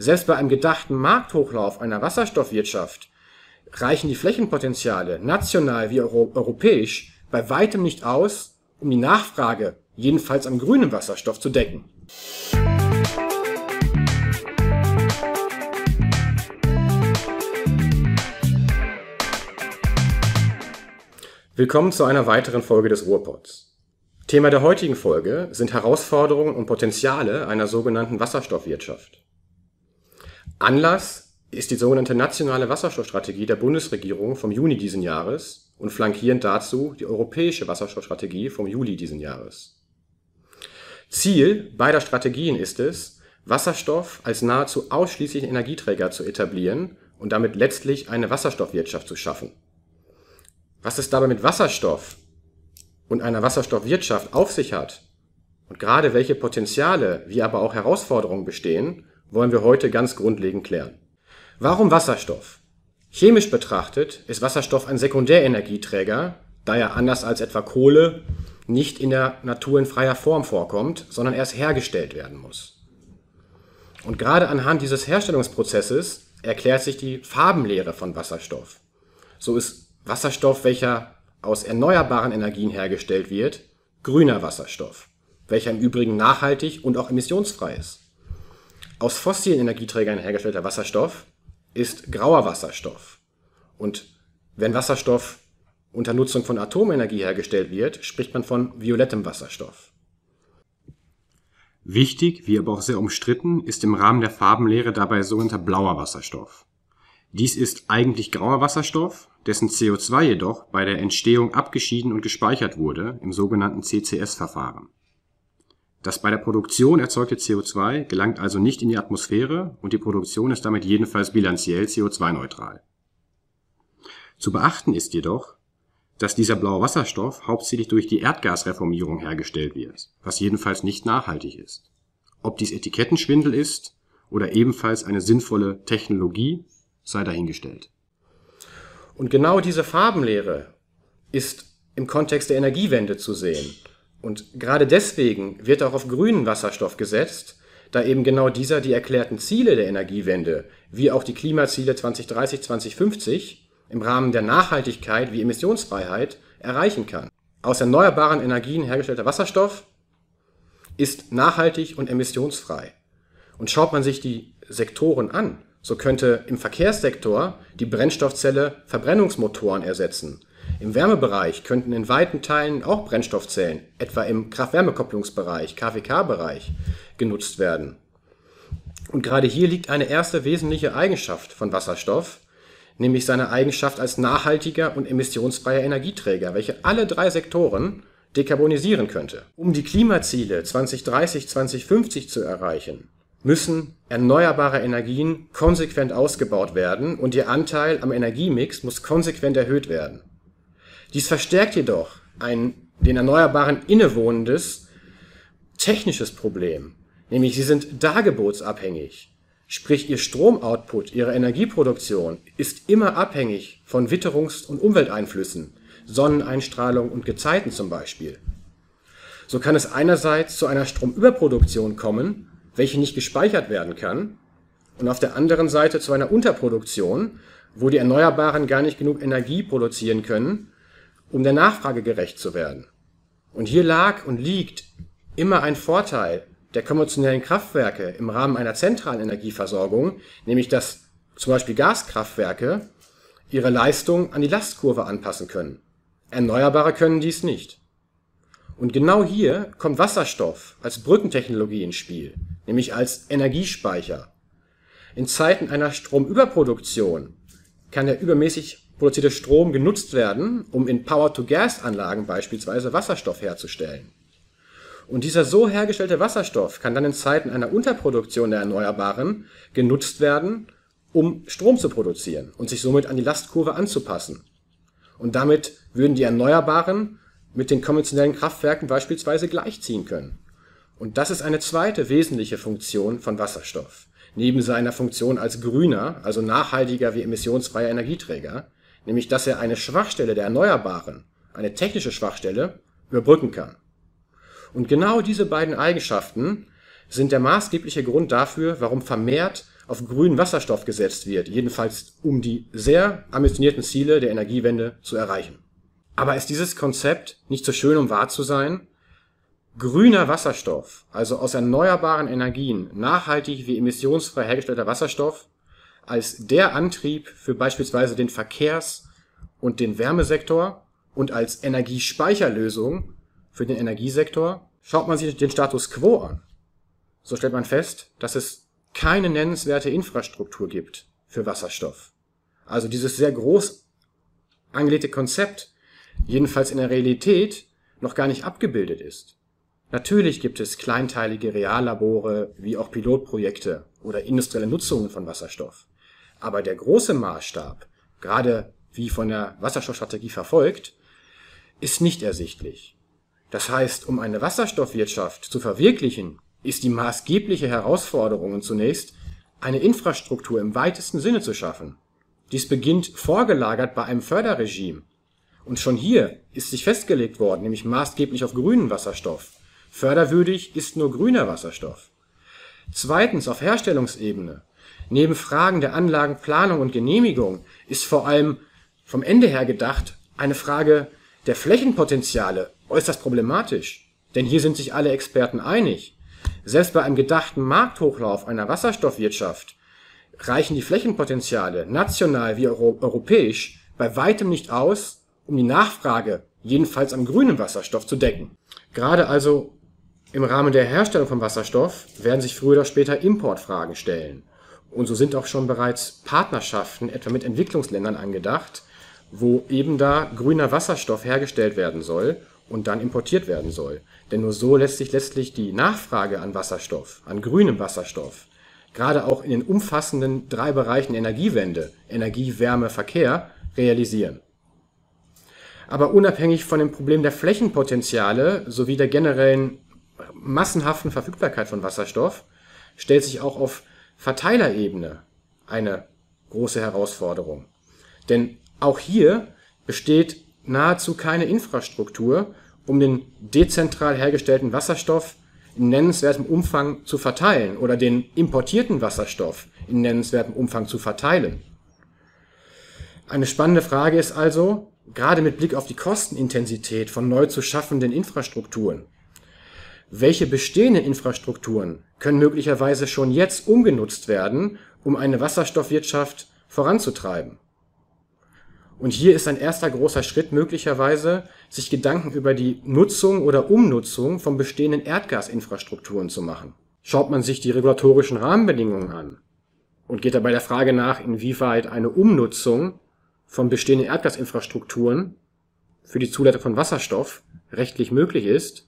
Selbst bei einem gedachten Markthochlauf einer Wasserstoffwirtschaft reichen die Flächenpotenziale national wie euro europäisch bei weitem nicht aus, um die Nachfrage, jedenfalls am grünen Wasserstoff, zu decken. Willkommen zu einer weiteren Folge des Ruhrpots. Thema der heutigen Folge sind Herausforderungen und Potenziale einer sogenannten Wasserstoffwirtschaft. Anlass ist die sogenannte nationale Wasserstoffstrategie der Bundesregierung vom Juni diesen Jahres und flankierend dazu die europäische Wasserstoffstrategie vom Juli diesen Jahres. Ziel beider Strategien ist es, Wasserstoff als nahezu ausschließlichen Energieträger zu etablieren und damit letztlich eine Wasserstoffwirtschaft zu schaffen was es dabei mit Wasserstoff und einer Wasserstoffwirtschaft auf sich hat und gerade welche Potenziale wie aber auch Herausforderungen bestehen, wollen wir heute ganz grundlegend klären. Warum Wasserstoff? Chemisch betrachtet ist Wasserstoff ein Sekundärenergieträger, da er anders als etwa Kohle nicht in der Natur in freier Form vorkommt, sondern erst hergestellt werden muss. Und gerade anhand dieses Herstellungsprozesses erklärt sich die Farbenlehre von Wasserstoff. So ist Wasserstoff, welcher aus erneuerbaren Energien hergestellt wird, grüner Wasserstoff, welcher im Übrigen nachhaltig und auch emissionsfrei ist. Aus fossilen Energieträgern hergestellter Wasserstoff ist grauer Wasserstoff. Und wenn Wasserstoff unter Nutzung von Atomenergie hergestellt wird, spricht man von violettem Wasserstoff. Wichtig, wie aber auch sehr umstritten, ist im Rahmen der Farbenlehre dabei sogenannter blauer Wasserstoff. Dies ist eigentlich grauer Wasserstoff, dessen CO2 jedoch bei der Entstehung abgeschieden und gespeichert wurde im sogenannten CCS-Verfahren. Das bei der Produktion erzeugte CO2 gelangt also nicht in die Atmosphäre und die Produktion ist damit jedenfalls bilanziell CO2-neutral. Zu beachten ist jedoch, dass dieser blaue Wasserstoff hauptsächlich durch die Erdgasreformierung hergestellt wird, was jedenfalls nicht nachhaltig ist. Ob dies Etikettenschwindel ist oder ebenfalls eine sinnvolle Technologie, sei dahingestellt. Und genau diese Farbenlehre ist im Kontext der Energiewende zu sehen. Und gerade deswegen wird auch auf grünen Wasserstoff gesetzt, da eben genau dieser die erklärten Ziele der Energiewende, wie auch die Klimaziele 2030, 2050 im Rahmen der Nachhaltigkeit wie Emissionsfreiheit erreichen kann. Aus erneuerbaren Energien hergestellter Wasserstoff ist nachhaltig und emissionsfrei. Und schaut man sich die Sektoren an, so könnte im Verkehrssektor die Brennstoffzelle Verbrennungsmotoren ersetzen. Im Wärmebereich könnten in weiten Teilen auch Brennstoffzellen, etwa im Kraft-Wärme-Kopplungsbereich, KWK-Bereich, genutzt werden. Und gerade hier liegt eine erste wesentliche Eigenschaft von Wasserstoff, nämlich seine Eigenschaft als nachhaltiger und emissionsfreier Energieträger, welche alle drei Sektoren dekarbonisieren könnte. Um die Klimaziele 2030, 2050 zu erreichen, müssen erneuerbare Energien konsequent ausgebaut werden und ihr Anteil am Energiemix muss konsequent erhöht werden. Dies verstärkt jedoch ein den Erneuerbaren innewohnendes technisches Problem, nämlich sie sind dargebotsabhängig. Sprich, ihr Stromoutput, ihre Energieproduktion ist immer abhängig von Witterungs- und Umwelteinflüssen, Sonneneinstrahlung und Gezeiten zum Beispiel. So kann es einerseits zu einer Stromüberproduktion kommen, welche nicht gespeichert werden kann, und auf der anderen Seite zu einer Unterproduktion, wo die Erneuerbaren gar nicht genug Energie produzieren können, um der Nachfrage gerecht zu werden. Und hier lag und liegt immer ein Vorteil der konventionellen Kraftwerke im Rahmen einer zentralen Energieversorgung, nämlich dass zum Beispiel Gaskraftwerke ihre Leistung an die Lastkurve anpassen können. Erneuerbare können dies nicht. Und genau hier kommt Wasserstoff als Brückentechnologie ins Spiel, nämlich als Energiespeicher. In Zeiten einer Stromüberproduktion kann der übermäßig produzierte Strom genutzt werden, um in Power-to-Gas-Anlagen beispielsweise Wasserstoff herzustellen. Und dieser so hergestellte Wasserstoff kann dann in Zeiten einer Unterproduktion der Erneuerbaren genutzt werden, um Strom zu produzieren und sich somit an die Lastkurve anzupassen. Und damit würden die Erneuerbaren mit den konventionellen Kraftwerken beispielsweise gleichziehen können. Und das ist eine zweite wesentliche Funktion von Wasserstoff. Neben seiner Funktion als grüner, also nachhaltiger wie emissionsfreier Energieträger, nämlich dass er eine Schwachstelle der Erneuerbaren, eine technische Schwachstelle, überbrücken kann. Und genau diese beiden Eigenschaften sind der maßgebliche Grund dafür, warum vermehrt auf grünen Wasserstoff gesetzt wird, jedenfalls um die sehr ambitionierten Ziele der Energiewende zu erreichen. Aber ist dieses Konzept nicht so schön, um wahr zu sein? Grüner Wasserstoff, also aus erneuerbaren Energien, nachhaltig wie emissionsfrei hergestellter Wasserstoff, als der Antrieb für beispielsweise den Verkehrs- und den Wärmesektor und als Energiespeicherlösung für den Energiesektor, schaut man sich den Status quo an. So stellt man fest, dass es keine nennenswerte Infrastruktur gibt für Wasserstoff. Also dieses sehr groß angelegte Konzept, jedenfalls in der Realität, noch gar nicht abgebildet ist. Natürlich gibt es kleinteilige Reallabore wie auch Pilotprojekte oder industrielle Nutzungen von Wasserstoff. Aber der große Maßstab, gerade wie von der Wasserstoffstrategie verfolgt, ist nicht ersichtlich. Das heißt, um eine Wasserstoffwirtschaft zu verwirklichen, ist die maßgebliche Herausforderung zunächst, eine Infrastruktur im weitesten Sinne zu schaffen. Dies beginnt vorgelagert bei einem Förderregime. Und schon hier ist sich festgelegt worden, nämlich maßgeblich auf grünen Wasserstoff. Förderwürdig ist nur grüner Wasserstoff. Zweitens auf Herstellungsebene. Neben Fragen der Anlagenplanung und Genehmigung ist vor allem vom Ende her gedacht eine Frage der Flächenpotenziale äußerst problematisch. Denn hier sind sich alle Experten einig. Selbst bei einem gedachten Markthochlauf einer Wasserstoffwirtschaft reichen die Flächenpotenziale national wie europäisch bei weitem nicht aus, um die Nachfrage jedenfalls am grünen Wasserstoff zu decken. Gerade also im Rahmen der Herstellung von Wasserstoff werden sich früher oder später Importfragen stellen. Und so sind auch schon bereits Partnerschaften etwa mit Entwicklungsländern angedacht, wo eben da grüner Wasserstoff hergestellt werden soll und dann importiert werden soll. Denn nur so lässt sich letztlich die Nachfrage an Wasserstoff, an grünem Wasserstoff, gerade auch in den umfassenden drei Bereichen Energiewende, Energie, Wärme, Verkehr, realisieren. Aber unabhängig von dem Problem der Flächenpotenziale sowie der generellen massenhaften Verfügbarkeit von Wasserstoff stellt sich auch auf Verteilerebene eine große Herausforderung. Denn auch hier besteht nahezu keine Infrastruktur, um den dezentral hergestellten Wasserstoff in nennenswertem Umfang zu verteilen oder den importierten Wasserstoff in nennenswertem Umfang zu verteilen. Eine spannende Frage ist also, gerade mit Blick auf die Kostenintensität von neu zu schaffenden Infrastrukturen, welche bestehenden Infrastrukturen können möglicherweise schon jetzt umgenutzt werden, um eine Wasserstoffwirtschaft voranzutreiben? Und hier ist ein erster großer Schritt möglicherweise, sich Gedanken über die Nutzung oder Umnutzung von bestehenden Erdgasinfrastrukturen zu machen. Schaut man sich die regulatorischen Rahmenbedingungen an und geht dabei der Frage nach, inwieweit eine Umnutzung von bestehenden Erdgasinfrastrukturen für die Zuleitung von Wasserstoff rechtlich möglich ist,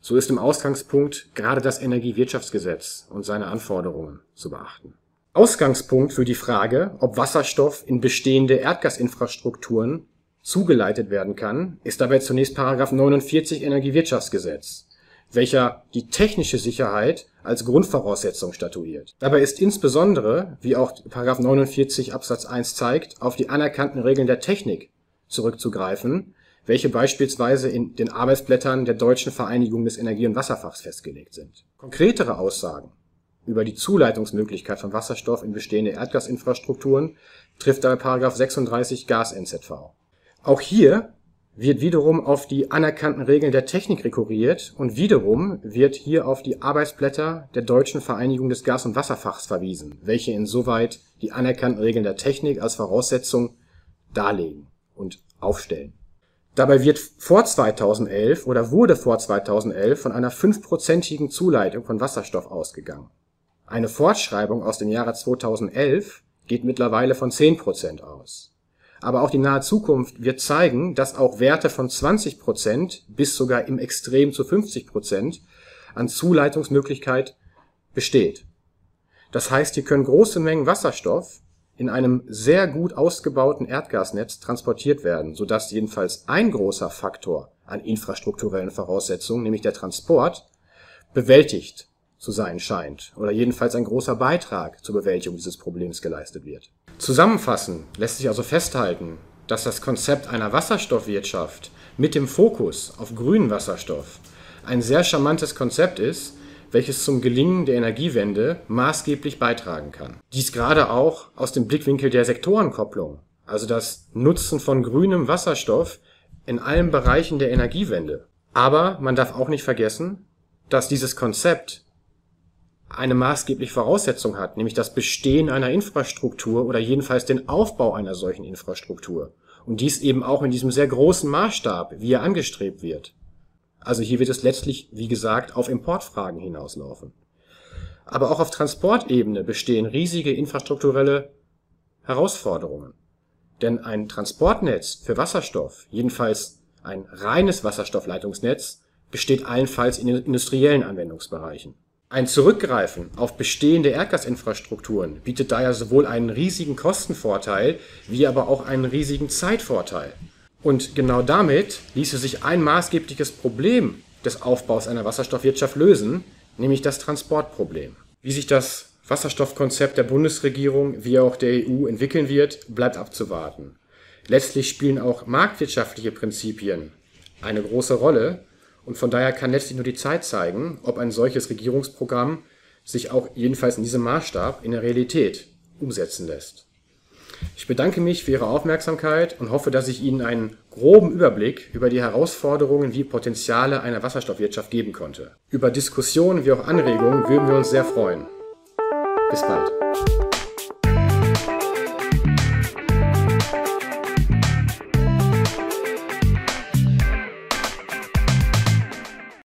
so ist im Ausgangspunkt gerade das Energiewirtschaftsgesetz und seine Anforderungen zu beachten. Ausgangspunkt für die Frage, ob Wasserstoff in bestehende Erdgasinfrastrukturen zugeleitet werden kann, ist dabei zunächst Paragraph 49 Energiewirtschaftsgesetz, welcher die technische Sicherheit als Grundvoraussetzung statuiert. Dabei ist insbesondere, wie auch Paragraph 49 Absatz 1 zeigt, auf die anerkannten Regeln der Technik zurückzugreifen, welche beispielsweise in den Arbeitsblättern der Deutschen Vereinigung des Energie- und Wasserfachs festgelegt sind. Konkretere Aussagen über die Zuleitungsmöglichkeit von Wasserstoff in bestehende Erdgasinfrastrukturen trifft dabei § 36 Gas-NZV. Auch hier wird wiederum auf die anerkannten Regeln der Technik rekurriert und wiederum wird hier auf die Arbeitsblätter der Deutschen Vereinigung des Gas- und Wasserfachs verwiesen, welche insoweit die anerkannten Regeln der Technik als Voraussetzung darlegen und aufstellen. Dabei wird vor 2011 oder wurde vor 2011 von einer fünfprozentigen Zuleitung von Wasserstoff ausgegangen eine Fortschreibung aus dem Jahre 2011 geht mittlerweile von 10 Prozent aus. Aber auch die nahe Zukunft wird zeigen, dass auch Werte von 20 Prozent bis sogar im Extrem zu 50 Prozent an Zuleitungsmöglichkeit besteht. Das heißt, hier können große Mengen Wasserstoff in einem sehr gut ausgebauten Erdgasnetz transportiert werden, sodass jedenfalls ein großer Faktor an infrastrukturellen Voraussetzungen, nämlich der Transport, bewältigt zu sein scheint oder jedenfalls ein großer Beitrag zur Bewältigung dieses Problems geleistet wird. Zusammenfassend lässt sich also festhalten, dass das Konzept einer Wasserstoffwirtschaft mit dem Fokus auf grünen Wasserstoff ein sehr charmantes Konzept ist, welches zum Gelingen der Energiewende maßgeblich beitragen kann. Dies gerade auch aus dem Blickwinkel der Sektorenkopplung, also das Nutzen von grünem Wasserstoff in allen Bereichen der Energiewende. Aber man darf auch nicht vergessen, dass dieses Konzept eine maßgebliche Voraussetzung hat, nämlich das Bestehen einer Infrastruktur oder jedenfalls den Aufbau einer solchen Infrastruktur. Und dies eben auch in diesem sehr großen Maßstab, wie er angestrebt wird. Also hier wird es letztlich, wie gesagt, auf Importfragen hinauslaufen. Aber auch auf Transportebene bestehen riesige infrastrukturelle Herausforderungen. Denn ein Transportnetz für Wasserstoff, jedenfalls ein reines Wasserstoffleitungsnetz, besteht allenfalls in industriellen Anwendungsbereichen. Ein Zurückgreifen auf bestehende Erdgasinfrastrukturen bietet daher sowohl einen riesigen Kostenvorteil wie aber auch einen riesigen Zeitvorteil. Und genau damit ließe sich ein maßgebliches Problem des Aufbaus einer Wasserstoffwirtschaft lösen, nämlich das Transportproblem. Wie sich das Wasserstoffkonzept der Bundesregierung wie auch der EU entwickeln wird, bleibt abzuwarten. Letztlich spielen auch marktwirtschaftliche Prinzipien eine große Rolle und von daher kann letztlich nur die Zeit zeigen, ob ein solches Regierungsprogramm sich auch jedenfalls in diesem Maßstab in der Realität umsetzen lässt. Ich bedanke mich für Ihre Aufmerksamkeit und hoffe, dass ich Ihnen einen groben Überblick über die Herausforderungen wie Potenziale einer Wasserstoffwirtschaft geben konnte. Über Diskussionen wie auch Anregungen würden wir uns sehr freuen. Bis bald.